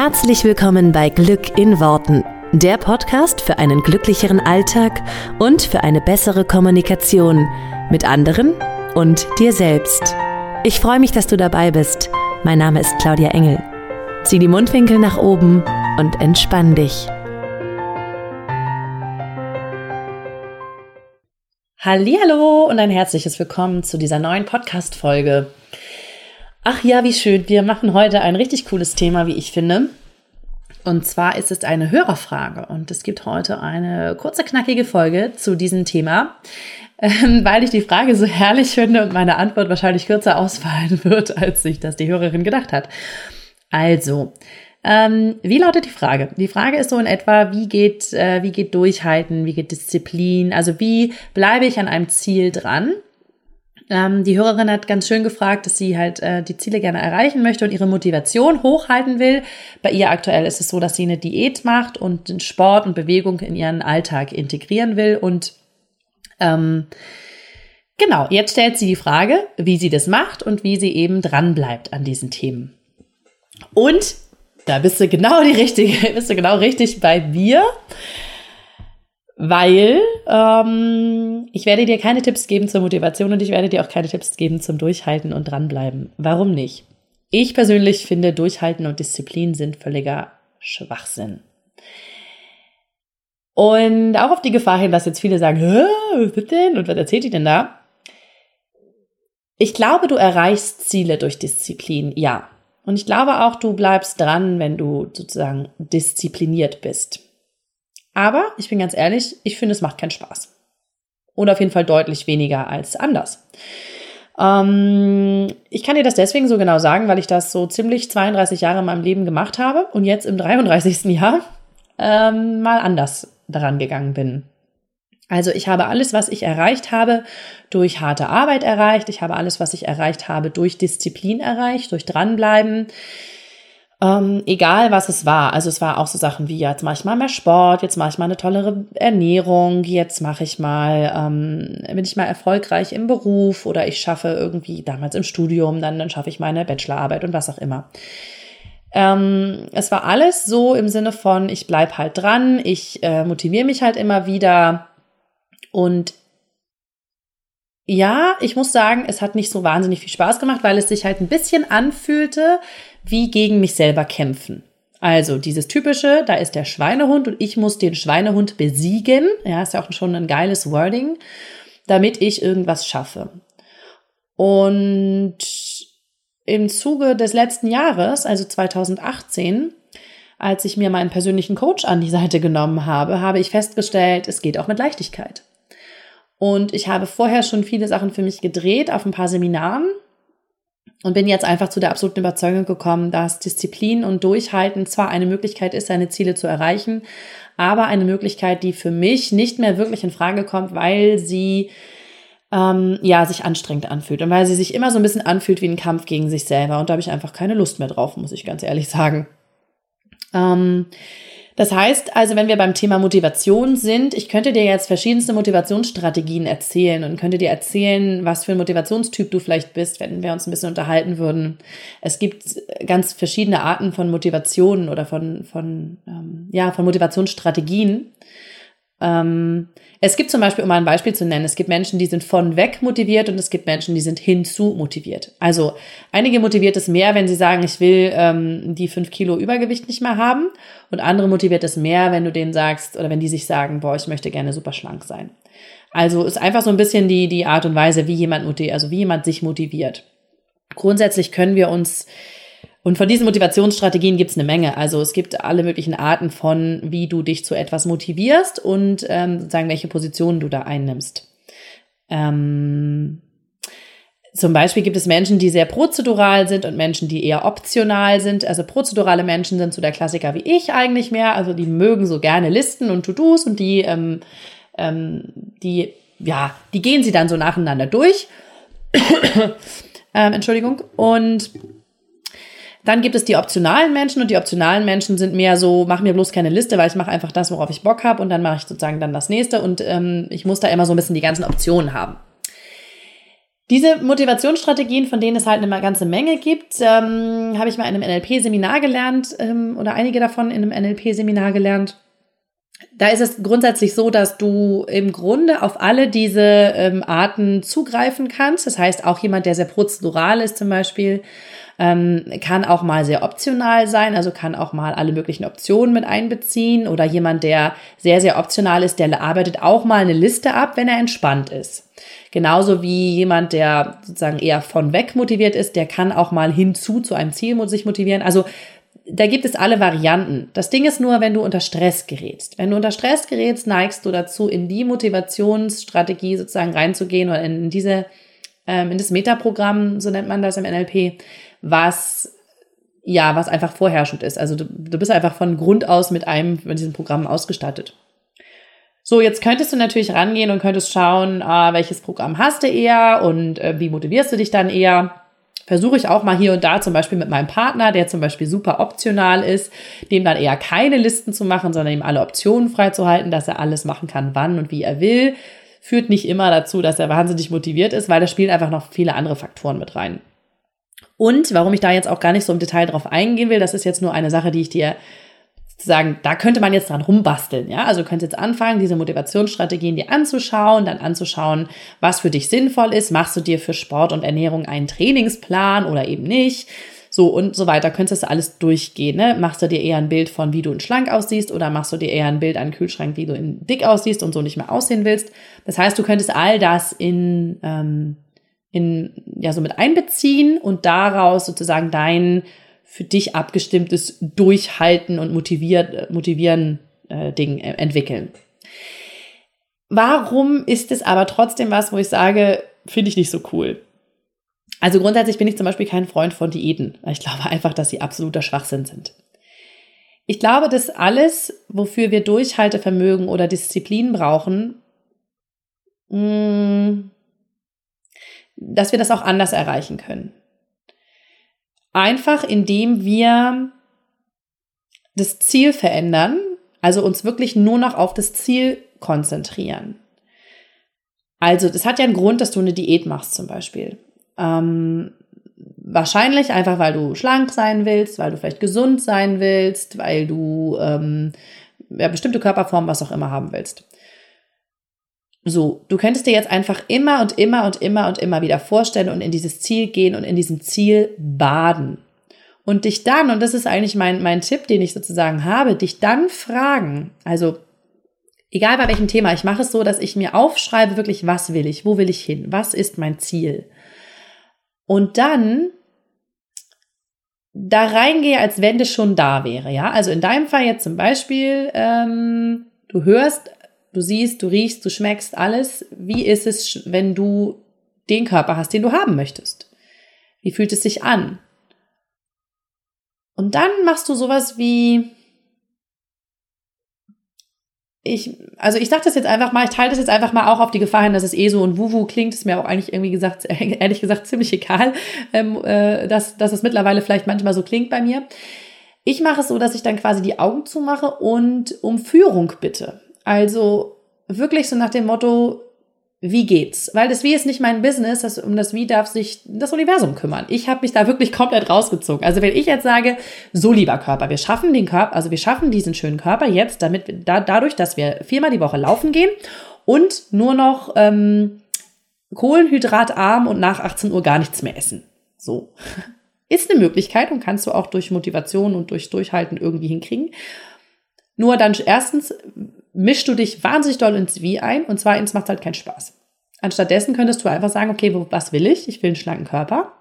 Herzlich willkommen bei Glück in Worten, der Podcast für einen glücklicheren Alltag und für eine bessere Kommunikation mit anderen und dir selbst. Ich freue mich, dass du dabei bist. Mein Name ist Claudia Engel. Zieh die Mundwinkel nach oben und entspann dich. Hallo und ein herzliches Willkommen zu dieser neuen Podcast Folge. Ach ja, wie schön. Wir machen heute ein richtig cooles Thema, wie ich finde. Und zwar ist es eine Hörerfrage und es gibt heute eine kurze, knackige Folge zu diesem Thema, ähm, weil ich die Frage so herrlich finde und meine Antwort wahrscheinlich kürzer ausfallen wird, als sich das die Hörerin gedacht hat. Also, ähm, wie lautet die Frage? Die Frage ist so in etwa, wie geht, äh, wie geht Durchhalten, wie geht Disziplin? Also wie bleibe ich an einem Ziel dran? Ähm, die Hörerin hat ganz schön gefragt, dass sie halt äh, die Ziele gerne erreichen möchte und ihre Motivation hochhalten will. Bei ihr aktuell ist es so, dass sie eine Diät macht und den Sport und Bewegung in ihren Alltag integrieren will. Und ähm, genau, jetzt stellt sie die Frage, wie sie das macht und wie sie eben dran bleibt an diesen Themen. Und da bist du genau die richtige, bist du genau richtig bei mir weil ähm, ich werde dir keine Tipps geben zur Motivation und ich werde dir auch keine Tipps geben zum Durchhalten und dranbleiben. Warum nicht? Ich persönlich finde, Durchhalten und Disziplin sind völliger Schwachsinn. Und auch auf die Gefahr hin, dass jetzt viele sagen, was ist denn und was erzählt die denn da? Ich glaube, du erreichst Ziele durch Disziplin, ja. Und ich glaube auch, du bleibst dran, wenn du sozusagen diszipliniert bist. Aber ich bin ganz ehrlich, ich finde, es macht keinen Spaß. Oder auf jeden Fall deutlich weniger als anders. Ähm, ich kann dir das deswegen so genau sagen, weil ich das so ziemlich 32 Jahre in meinem Leben gemacht habe und jetzt im 33. Jahr ähm, mal anders daran gegangen bin. Also ich habe alles, was ich erreicht habe, durch harte Arbeit erreicht. Ich habe alles, was ich erreicht habe, durch Disziplin erreicht, durch dranbleiben. Ähm, egal was es war. Also es war auch so Sachen wie, jetzt mache ich mal mehr Sport, jetzt mache ich mal eine tollere Ernährung, jetzt mache ich mal, ähm, bin ich mal erfolgreich im Beruf oder ich schaffe irgendwie damals im Studium, dann, dann schaffe ich meine Bachelorarbeit und was auch immer. Ähm, es war alles so im Sinne von, ich bleib halt dran, ich äh, motiviere mich halt immer wieder und ja, ich muss sagen, es hat nicht so wahnsinnig viel Spaß gemacht, weil es sich halt ein bisschen anfühlte wie gegen mich selber kämpfen. Also dieses typische, da ist der Schweinehund und ich muss den Schweinehund besiegen. Ja, ist ja auch schon ein geiles Wording, damit ich irgendwas schaffe. Und im Zuge des letzten Jahres, also 2018, als ich mir meinen persönlichen Coach an die Seite genommen habe, habe ich festgestellt, es geht auch mit Leichtigkeit. Und ich habe vorher schon viele Sachen für mich gedreht auf ein paar Seminaren und bin jetzt einfach zu der absoluten Überzeugung gekommen, dass Disziplin und Durchhalten zwar eine Möglichkeit ist, seine Ziele zu erreichen, aber eine Möglichkeit, die für mich nicht mehr wirklich in Frage kommt, weil sie ähm, ja sich anstrengend anfühlt und weil sie sich immer so ein bisschen anfühlt wie ein Kampf gegen sich selber. Und da habe ich einfach keine Lust mehr drauf, muss ich ganz ehrlich sagen. Ähm, das heißt also, wenn wir beim Thema Motivation sind, ich könnte dir jetzt verschiedenste Motivationsstrategien erzählen und könnte dir erzählen, was für ein Motivationstyp du vielleicht bist, wenn wir uns ein bisschen unterhalten würden. Es gibt ganz verschiedene Arten von Motivationen oder von, von, ähm, ja, von Motivationsstrategien. Ähm, es gibt zum Beispiel, um mal ein Beispiel zu nennen, es gibt Menschen, die sind von weg motiviert und es gibt Menschen, die sind hinzu motiviert. Also einige motiviert es mehr, wenn sie sagen, ich will ähm, die fünf Kilo Übergewicht nicht mehr haben und andere motiviert es mehr, wenn du denen sagst oder wenn die sich sagen, boah, ich möchte gerne super schlank sein. Also ist einfach so ein bisschen die, die Art und Weise, wie jemand also wie jemand sich motiviert. Grundsätzlich können wir uns und von diesen Motivationsstrategien gibt es eine Menge. Also es gibt alle möglichen Arten von, wie du dich zu etwas motivierst und ähm, sozusagen welche Positionen du da einnimmst. Ähm, zum Beispiel gibt es Menschen, die sehr prozedural sind und Menschen, die eher optional sind. Also prozedurale Menschen sind so der Klassiker wie ich eigentlich mehr. Also die mögen so gerne Listen und To-Dos und die, ähm, ähm, die, ja, die gehen sie dann so nacheinander durch. ähm, Entschuldigung. Und dann gibt es die optionalen Menschen und die optionalen Menschen sind mehr so, mach mir bloß keine Liste, weil ich mache einfach das, worauf ich Bock habe und dann mache ich sozusagen dann das nächste und ähm, ich muss da immer so ein bisschen die ganzen Optionen haben. Diese Motivationsstrategien, von denen es halt eine ganze Menge gibt, ähm, habe ich mal in einem NLP-Seminar gelernt ähm, oder einige davon in einem NLP-Seminar gelernt. Da ist es grundsätzlich so, dass du im Grunde auf alle diese ähm, Arten zugreifen kannst. Das heißt, auch jemand, der sehr prozedural ist zum Beispiel, ähm, kann auch mal sehr optional sein, also kann auch mal alle möglichen Optionen mit einbeziehen. Oder jemand, der sehr, sehr optional ist, der arbeitet auch mal eine Liste ab, wenn er entspannt ist. Genauso wie jemand, der sozusagen eher von weg motiviert ist, der kann auch mal hinzu zu einem Ziel sich motivieren. Also da gibt es alle Varianten. Das Ding ist nur, wenn du unter Stress gerätst. Wenn du unter Stress gerätst, neigst du dazu, in die Motivationsstrategie sozusagen reinzugehen oder in diese, ähm, in das Metaprogramm, so nennt man das im NLP, was ja, was einfach vorherrschend ist. Also du, du bist einfach von Grund aus mit einem von diesen Programmen ausgestattet. So, jetzt könntest du natürlich rangehen und könntest schauen, äh, welches Programm hast du eher und äh, wie motivierst du dich dann eher. Versuche ich auch mal hier und da zum Beispiel mit meinem Partner, der zum Beispiel super optional ist, dem dann eher keine Listen zu machen, sondern ihm alle Optionen freizuhalten, dass er alles machen kann, wann und wie er will. Führt nicht immer dazu, dass er wahnsinnig motiviert ist, weil da spielen einfach noch viele andere Faktoren mit rein. Und warum ich da jetzt auch gar nicht so im Detail drauf eingehen will, das ist jetzt nur eine Sache, die ich dir sagen, da könnte man jetzt dran rumbasteln, ja. Also du könntest jetzt anfangen, diese Motivationsstrategien dir anzuschauen, dann anzuschauen, was für dich sinnvoll ist. Machst du dir für Sport und Ernährung einen Trainingsplan oder eben nicht? So und so weiter. Könntest du alles durchgehen, ne? Machst du dir eher ein Bild von, wie du in schlank aussiehst oder machst du dir eher ein Bild an Kühlschrank, wie du in dick aussiehst und so nicht mehr aussehen willst? Das heißt, du könntest all das in, ähm, in, ja, so mit einbeziehen und daraus sozusagen dein für dich abgestimmtes Durchhalten und motiviert, motivieren äh, Ding äh, entwickeln. Warum ist es aber trotzdem was, wo ich sage, finde ich nicht so cool? Also grundsätzlich bin ich zum Beispiel kein Freund von Diäten. Ich glaube einfach, dass sie absoluter Schwachsinn sind. Ich glaube, dass alles, wofür wir Durchhaltevermögen oder Disziplin brauchen, mh, mm, dass wir das auch anders erreichen können. Einfach indem wir das Ziel verändern, also uns wirklich nur noch auf das Ziel konzentrieren. Also, das hat ja einen Grund, dass du eine Diät machst zum Beispiel. Ähm, wahrscheinlich einfach, weil du schlank sein willst, weil du vielleicht gesund sein willst, weil du ähm, ja, bestimmte Körperform, was auch immer haben willst. So, du könntest dir jetzt einfach immer und immer und immer und immer wieder vorstellen und in dieses Ziel gehen und in diesem Ziel baden. Und dich dann, und das ist eigentlich mein, mein Tipp, den ich sozusagen habe, dich dann fragen, also egal bei welchem Thema, ich mache es so, dass ich mir aufschreibe wirklich, was will ich, wo will ich hin, was ist mein Ziel. Und dann da reingehe, als wenn das schon da wäre, ja. Also in deinem Fall jetzt zum Beispiel, ähm, du hörst Du siehst, du riechst, du schmeckst alles. Wie ist es, wenn du den Körper hast, den du haben möchtest? Wie fühlt es sich an? Und dann machst du sowas wie, ich, also ich sage das jetzt einfach mal, ich teile das jetzt einfach mal auch auf die Gefahr hin, dass es eh so und Wuwu klingt, ist mir auch eigentlich irgendwie gesagt, ehrlich gesagt ziemlich egal, ähm, äh, dass, dass es mittlerweile vielleicht manchmal so klingt bei mir. Ich mache es so, dass ich dann quasi die Augen zumache und um Führung bitte. Also wirklich so nach dem Motto, wie geht's? Weil das Wie ist nicht mein Business, das, um das Wie darf sich das Universum kümmern. Ich habe mich da wirklich komplett rausgezogen. Also wenn ich jetzt sage, so lieber Körper, wir schaffen den Körper, also wir schaffen diesen schönen Körper jetzt, damit da, dadurch, dass wir viermal die Woche laufen gehen und nur noch ähm, Kohlenhydratarm und nach 18 Uhr gar nichts mehr essen. So. Ist eine Möglichkeit und kannst du auch durch Motivation und durch Durchhalten irgendwie hinkriegen. Nur dann erstens mischst du dich wahnsinnig doll ins Wie ein und zweitens macht es halt keinen Spaß. Anstattdessen könntest du einfach sagen, okay, was will ich? Ich will einen schlanken Körper.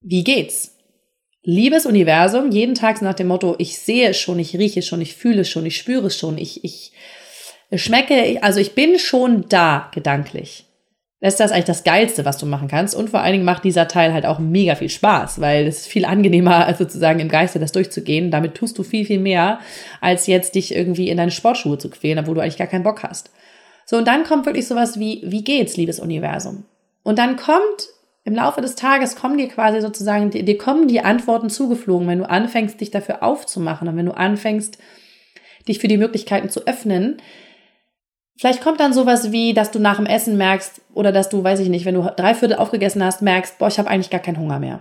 Wie geht's? Liebes Universum, jeden Tag nach dem Motto, ich sehe es schon, ich rieche es schon, ich fühle es schon, ich spüre es schon, ich, ich schmecke, also ich bin schon da gedanklich ist das eigentlich das Geilste, was du machen kannst. Und vor allen Dingen macht dieser Teil halt auch mega viel Spaß, weil es ist viel angenehmer, sozusagen im Geiste das durchzugehen. Damit tust du viel, viel mehr, als jetzt dich irgendwie in deine Sportschuhe zu quälen, obwohl du eigentlich gar keinen Bock hast. So, und dann kommt wirklich sowas wie, wie geht's, liebes Universum? Und dann kommt im Laufe des Tages kommen dir quasi sozusagen, dir kommen die Antworten zugeflogen, wenn du anfängst, dich dafür aufzumachen und wenn du anfängst, dich für die Möglichkeiten zu öffnen, Vielleicht kommt dann sowas wie, dass du nach dem Essen merkst oder dass du, weiß ich nicht, wenn du drei Viertel aufgegessen hast, merkst, boah, ich habe eigentlich gar keinen Hunger mehr.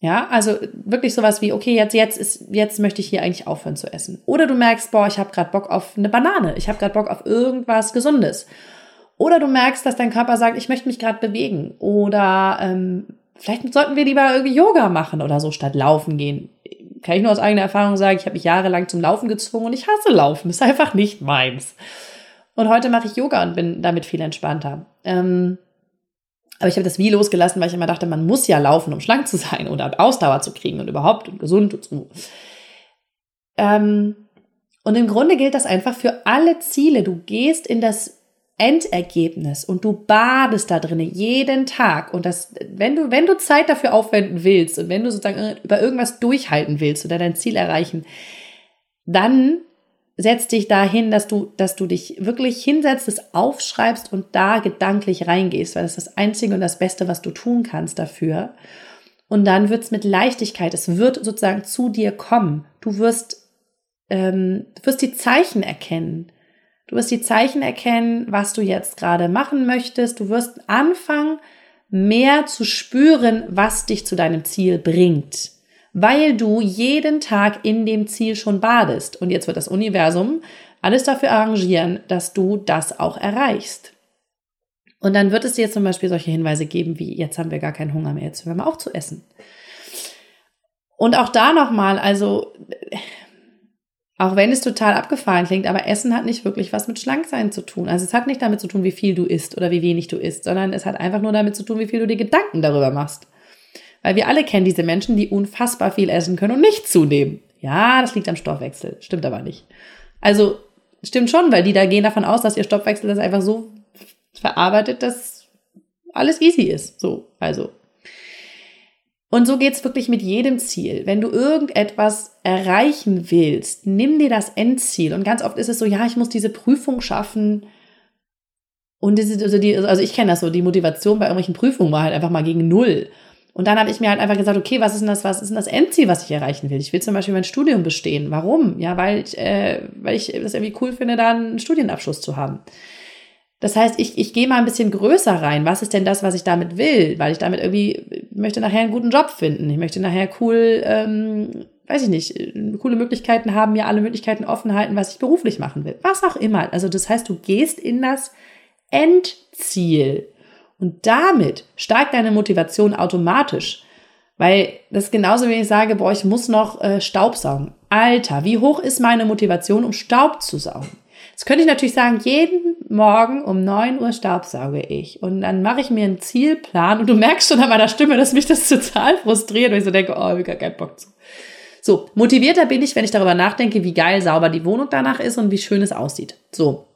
Ja, also wirklich sowas wie, okay, jetzt, jetzt ist, jetzt möchte ich hier eigentlich aufhören zu essen. Oder du merkst, boah, ich habe gerade Bock auf eine Banane, ich habe gerade Bock auf irgendwas Gesundes. Oder du merkst, dass dein Körper sagt, ich möchte mich gerade bewegen. Oder ähm, vielleicht sollten wir lieber irgendwie Yoga machen oder so statt laufen gehen. Kann ich nur aus eigener Erfahrung sagen, ich habe mich jahrelang zum Laufen gezwungen und ich hasse Laufen. Ist einfach nicht meins. Und heute mache ich Yoga und bin damit viel entspannter. Ähm, aber ich habe das wie losgelassen, weil ich immer dachte, man muss ja laufen, um schlank zu sein oder Ausdauer zu kriegen und überhaupt und gesund und so. Ähm, und im Grunde gilt das einfach für alle Ziele. Du gehst in das Endergebnis und du badest da drin jeden Tag. Und das, wenn du, wenn du Zeit dafür aufwenden willst und wenn du sozusagen über irgendwas durchhalten willst oder dein Ziel erreichen, dann setz dich dahin, dass du, dass du dich wirklich hinsetzt, es aufschreibst und da gedanklich reingehst, weil das ist das Einzige und das Beste, was du tun kannst dafür. Und dann wird es mit Leichtigkeit, es wird sozusagen zu dir kommen. Du wirst, ähm, du wirst die Zeichen erkennen. Du wirst die Zeichen erkennen, was du jetzt gerade machen möchtest. Du wirst anfangen, mehr zu spüren, was dich zu deinem Ziel bringt weil du jeden Tag in dem Ziel schon badest. Und jetzt wird das Universum alles dafür arrangieren, dass du das auch erreichst. Und dann wird es dir zum Beispiel solche Hinweise geben, wie jetzt haben wir gar keinen Hunger mehr, jetzt hören wir auf zu essen. Und auch da nochmal, also auch wenn es total abgefahren klingt, aber Essen hat nicht wirklich was mit Schlanksein zu tun. Also es hat nicht damit zu tun, wie viel du isst oder wie wenig du isst, sondern es hat einfach nur damit zu tun, wie viel du dir Gedanken darüber machst. Weil wir alle kennen diese Menschen, die unfassbar viel essen können und nicht zunehmen. Ja, das liegt am Stoffwechsel. Stimmt aber nicht. Also, stimmt schon, weil die da gehen davon aus, dass ihr Stoffwechsel das einfach so verarbeitet, dass alles easy ist. So, also. Und so geht's wirklich mit jedem Ziel. Wenn du irgendetwas erreichen willst, nimm dir das Endziel. Und ganz oft ist es so, ja, ich muss diese Prüfung schaffen. Und diese, also, die, also ich kenne das so, die Motivation bei irgendwelchen Prüfungen war halt einfach mal gegen null. Und dann habe ich mir halt einfach gesagt, okay, was ist denn das, was ist denn das Endziel, was ich erreichen will? Ich will zum Beispiel mein Studium bestehen. Warum? Ja, weil ich, äh, weil ich das irgendwie cool finde, da einen Studienabschluss zu haben. Das heißt, ich, ich gehe mal ein bisschen größer rein. Was ist denn das, was ich damit will? Weil ich damit irgendwie möchte nachher einen guten Job finden. Ich möchte nachher cool, ähm, weiß ich nicht, coole Möglichkeiten haben, mir alle Möglichkeiten offen halten, was ich beruflich machen will. Was auch immer. Also das heißt, du gehst in das Endziel. Und damit steigt deine Motivation automatisch. Weil das genauso, wie ich sage, boah, ich muss noch äh, Staub saugen. Alter, wie hoch ist meine Motivation, um Staub zu saugen? Jetzt könnte ich natürlich sagen, jeden Morgen um 9 Uhr staubsauge ich. Und dann mache ich mir einen Zielplan und du merkst schon an meiner Stimme, dass mich das total frustriert, weil ich so denke, oh, ich habe gar keinen Bock zu. So, motivierter bin ich, wenn ich darüber nachdenke, wie geil sauber die Wohnung danach ist und wie schön es aussieht. So.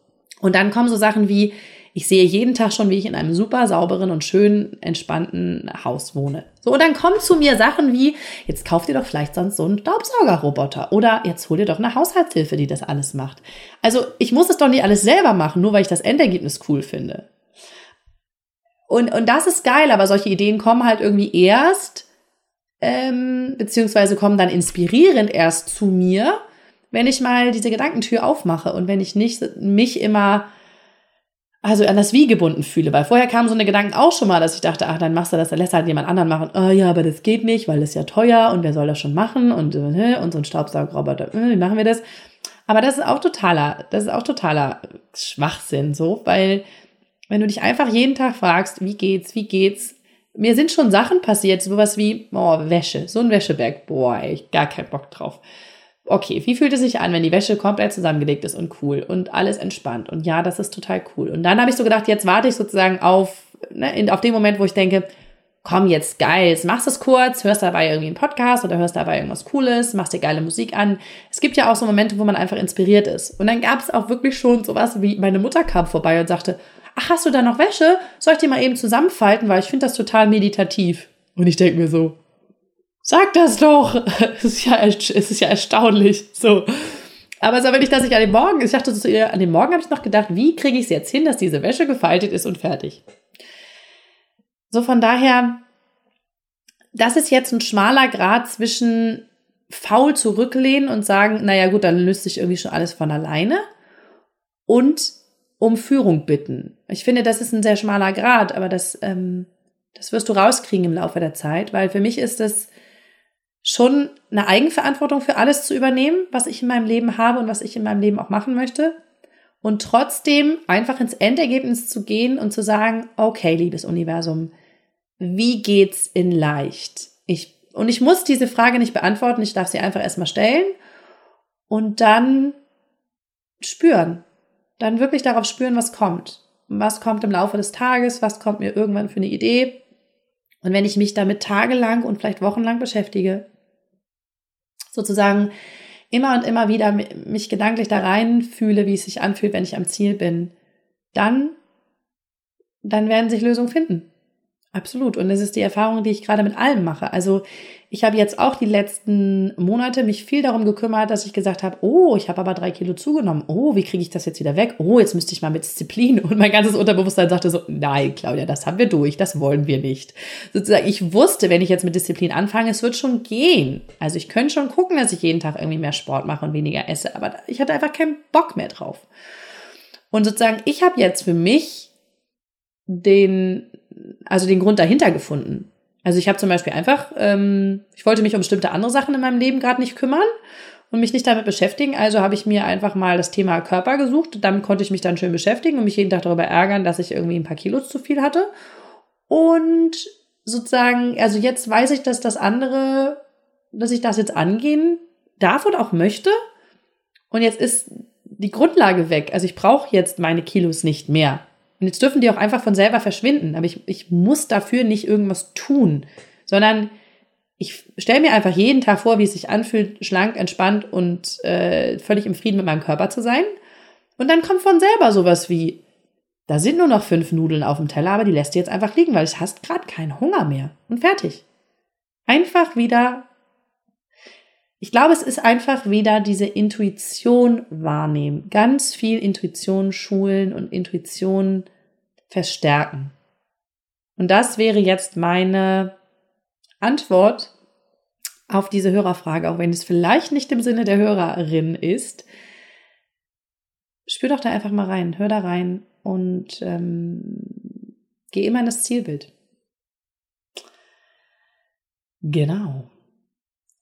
Und dann kommen so Sachen wie, ich sehe jeden Tag schon, wie ich in einem super sauberen und schönen, entspannten Haus wohne. So, und dann kommen zu mir Sachen wie, jetzt kauft ihr doch vielleicht sonst so einen Staubsaugerroboter oder jetzt hol dir doch eine Haushaltshilfe, die das alles macht. Also, ich muss es doch nicht alles selber machen, nur weil ich das Endergebnis cool finde. Und, und das ist geil, aber solche Ideen kommen halt irgendwie erst, ähm, beziehungsweise kommen dann inspirierend erst zu mir, wenn ich mal diese Gedankentür aufmache und wenn ich nicht mich immer also an das Wie gebunden fühle. Weil vorher kamen so eine Gedanken auch schon mal, dass ich dachte, ach, dann machst du das, dann lässt halt jemand anderen machen. Oh ja, aber das geht nicht, weil das ist ja teuer und wer soll das schon machen und, äh, und so ein Staubsaugerroboter, äh, wie machen wir das? Aber das ist auch totaler, das ist auch totaler Schwachsinn, so, weil wenn du dich einfach jeden Tag fragst, wie geht's, wie geht's, mir sind schon Sachen passiert, sowas wie, oh, Wäsche, so ein Wäscheberg, boah, ey, gar keinen Bock drauf okay, wie fühlt es sich an, wenn die Wäsche komplett zusammengelegt ist und cool und alles entspannt und ja, das ist total cool. Und dann habe ich so gedacht, jetzt warte ich sozusagen auf, ne, in, auf den Moment, wo ich denke, komm jetzt geil, jetzt machst es kurz, hörst dabei irgendwie einen Podcast oder hörst dabei irgendwas Cooles, machst dir geile Musik an. Es gibt ja auch so Momente, wo man einfach inspiriert ist. Und dann gab es auch wirklich schon sowas wie meine Mutter kam vorbei und sagte, ach, hast du da noch Wäsche? Soll ich die mal eben zusammenfalten, weil ich finde das total meditativ. Und ich denke mir so, Sag das doch! Es ist ja, es ist ja erstaunlich. So. Aber so, wenn ich, dass ich an dem Morgen, ich dachte zu ihr, an dem Morgen habe ich noch gedacht, wie kriege ich es jetzt hin, dass diese Wäsche gefaltet ist und fertig? So, von daher, das ist jetzt ein schmaler Grad zwischen faul zurücklehnen und sagen, naja, gut, dann löst sich irgendwie schon alles von alleine und um Führung bitten. Ich finde, das ist ein sehr schmaler Grad, aber das, ähm, das wirst du rauskriegen im Laufe der Zeit, weil für mich ist es schon eine Eigenverantwortung für alles zu übernehmen, was ich in meinem Leben habe und was ich in meinem Leben auch machen möchte. Und trotzdem einfach ins Endergebnis zu gehen und zu sagen, okay, liebes Universum, wie geht's in leicht? Ich, und ich muss diese Frage nicht beantworten, ich darf sie einfach erstmal stellen und dann spüren. Dann wirklich darauf spüren, was kommt. Was kommt im Laufe des Tages, was kommt mir irgendwann für eine Idee. Und wenn ich mich damit tagelang und vielleicht wochenlang beschäftige, sozusagen immer und immer wieder mich gedanklich da rein fühle, wie es sich anfühlt, wenn ich am Ziel bin, dann, dann werden sich Lösungen finden. Absolut. Und das ist die Erfahrung, die ich gerade mit allem mache. Also ich habe jetzt auch die letzten Monate mich viel darum gekümmert, dass ich gesagt habe, oh, ich habe aber drei Kilo zugenommen. Oh, wie kriege ich das jetzt wieder weg? Oh, jetzt müsste ich mal mit Disziplin. Und mein ganzes Unterbewusstsein sagte so, nein, Claudia, das haben wir durch, das wollen wir nicht. Sozusagen, ich wusste, wenn ich jetzt mit Disziplin anfange, es wird schon gehen. Also ich könnte schon gucken, dass ich jeden Tag irgendwie mehr Sport mache und weniger esse, aber ich hatte einfach keinen Bock mehr drauf. Und sozusagen, ich habe jetzt für mich den also den Grund dahinter gefunden. Also ich habe zum Beispiel einfach, ähm, ich wollte mich um bestimmte andere Sachen in meinem Leben gerade nicht kümmern und mich nicht damit beschäftigen. Also habe ich mir einfach mal das Thema Körper gesucht. Damit konnte ich mich dann schön beschäftigen und mich jeden Tag darüber ärgern, dass ich irgendwie ein paar Kilos zu viel hatte. Und sozusagen, also jetzt weiß ich, dass das andere, dass ich das jetzt angehen darf und auch möchte. Und jetzt ist die Grundlage weg. Also ich brauche jetzt meine Kilos nicht mehr. Und jetzt dürfen die auch einfach von selber verschwinden. Aber ich, ich muss dafür nicht irgendwas tun, sondern ich stelle mir einfach jeden Tag vor, wie es sich anfühlt, schlank, entspannt und äh, völlig im Frieden mit meinem Körper zu sein. Und dann kommt von selber sowas wie, da sind nur noch fünf Nudeln auf dem Teller, aber die lässt du jetzt einfach liegen, weil es hast gerade keinen Hunger mehr. Und fertig. Einfach wieder ich glaube, es ist einfach wieder diese Intuition wahrnehmen. Ganz viel Intuition schulen und Intuition verstärken. Und das wäre jetzt meine Antwort auf diese Hörerfrage, auch wenn es vielleicht nicht im Sinne der Hörerin ist. Spür doch da einfach mal rein, hör da rein und ähm, geh immer in das Zielbild. Genau.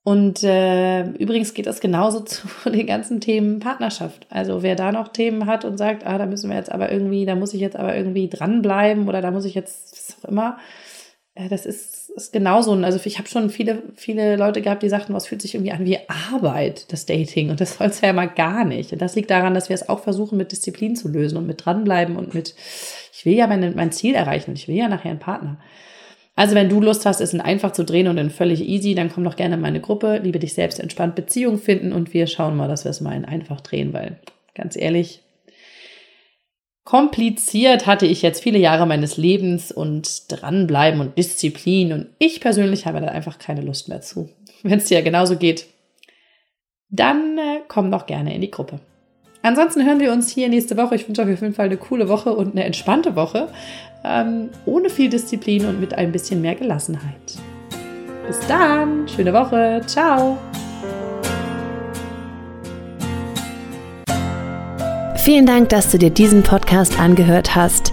Und äh, übrigens geht das genauso zu den ganzen Themen Partnerschaft. Also wer da noch Themen hat und sagt, ah, da müssen wir jetzt aber irgendwie, da muss ich jetzt aber irgendwie dranbleiben oder da muss ich jetzt, was auch immer, äh, das ist, ist genauso. Also ich habe schon viele, viele Leute gehabt, die sagten, was fühlt sich irgendwie an wie Arbeit, das Dating. Und das soll es ja mal gar nicht. Und das liegt daran, dass wir es auch versuchen, mit Disziplin zu lösen und mit dranbleiben und mit, ich will ja mein, mein Ziel erreichen ich will ja nachher einen Partner. Also wenn du Lust hast, es in einfach zu drehen und in völlig easy, dann komm doch gerne in meine Gruppe, liebe dich selbst entspannt Beziehung finden und wir schauen mal, dass wir es mal in einfach drehen, weil ganz ehrlich, kompliziert hatte ich jetzt viele Jahre meines Lebens und dranbleiben und Disziplin und ich persönlich habe da einfach keine Lust mehr zu. Wenn es dir genauso geht, dann äh, komm doch gerne in die Gruppe. Ansonsten hören wir uns hier nächste Woche. Ich wünsche euch auf jeden Fall eine coole Woche und eine entspannte Woche. Ähm, ohne viel Disziplin und mit ein bisschen mehr Gelassenheit. Bis dann. Schöne Woche. Ciao. Vielen Dank, dass du dir diesen Podcast angehört hast.